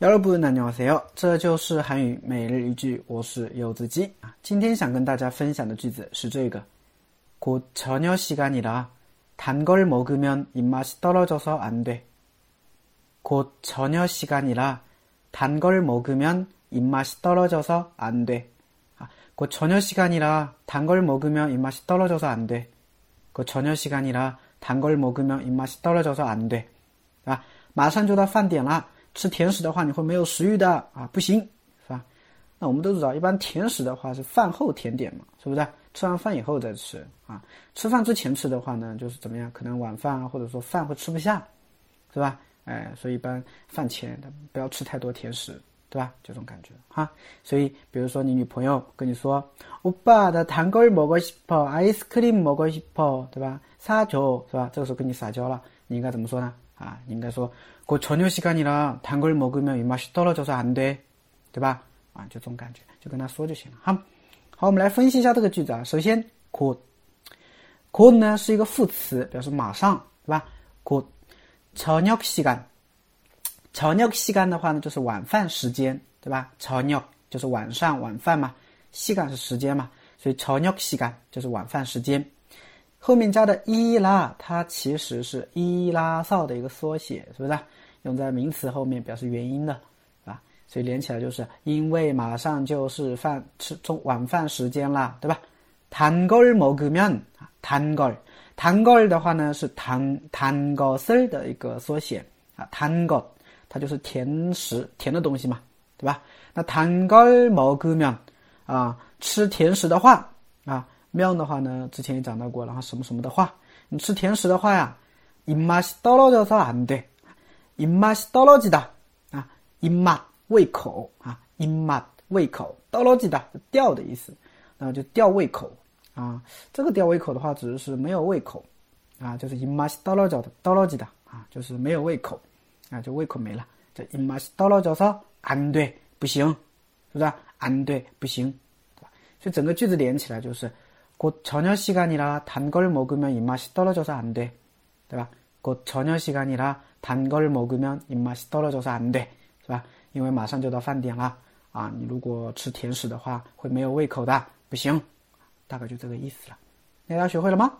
여러분안녕하세요，这就是韩语每日一句，我是柚子鸡啊。今天想跟大家分享的句子是这个：곧저녁시간이라단걸먹으면입맛이떨어져서안 돼。 곧저녁시간이라단걸먹으면입맛이떨어져서안 돼。 啊，곧저녁시간이라단걸먹으면입맛이떨어져서안 돼。 곧저녁시간이라단걸먹으면입맛이떨어져서안 돼。 啊，马上就到饭点了。 吃甜食的话，你会没有食欲的啊，不行，是吧？那我们都知道，一般甜食的话是饭后甜点嘛，是不是？吃完饭以后再吃啊。吃饭之前吃的话呢，就是怎么样？可能晚饭啊，或者说饭会吃不下，是吧？哎，所以一般饭前的不要吃太多甜食，对吧？这种感觉哈。所以，比如说你女朋友跟你说：“오빠나단걸먹고싶어아이스크림먹고싶어”，对吧？撒娇是吧？这个时候跟你撒娇了，你应该怎么说呢？ 啊，应该说，过저녁시간이라단걸먹으면입맛이떨어져서안 돼， 对吧？啊，就这种感觉，就跟他说就行了。哈，好，我们来分析一下这个句子啊。首先，곧 곧呢是一个副词，表示马上，对吧？곧저녁시 간， 저녁시간的话呢就是晚饭时间，对吧？저녁就是晚上晚饭嘛，시간是时间嘛，所以저녁시간就是晚饭时间。 后面加的伊拉，它其实是伊拉哨的一个缩写，是不是？用在名词后面表示原因的，啊，所以连起来就是因为马上就是饭吃中晚饭时间啦，对吧？단걸먹으면啊，단 걸， 단걸的话呢是단단것을的一个缩写啊，단 것， 它就是甜食甜的东西嘛，对吧？那단걸먹으면啊，吃甜食的话啊。 面的话呢，之前也讲到过，然后什么什么的话，你吃甜食的话呀，입맛이떨어져서안 돼， 입맛이떨어지다啊，입맛胃口啊，입맛胃口，떨어지다掉的意思，然后就掉胃口啊，这个掉胃口的话，指的是没有胃口啊，就是입맛이떨어져떨어지다啊，就是没有胃口啊，就胃口没了，这입맛이떨어져서안 돼， 不行，是不是？안 돼， 不行，对吧？所以整个句子连起来就是。 곧저녁시간이라단걸먹으면입맛이떨어져서안 돼， 对吧？곧저녁시간이라단걸먹으면입맛이떨어져서안 돼， 是吧？因为马上就到饭点了啊，你如果吃甜食的话会没有胃口的，不行，大概就这个意思了。大家学会了吗？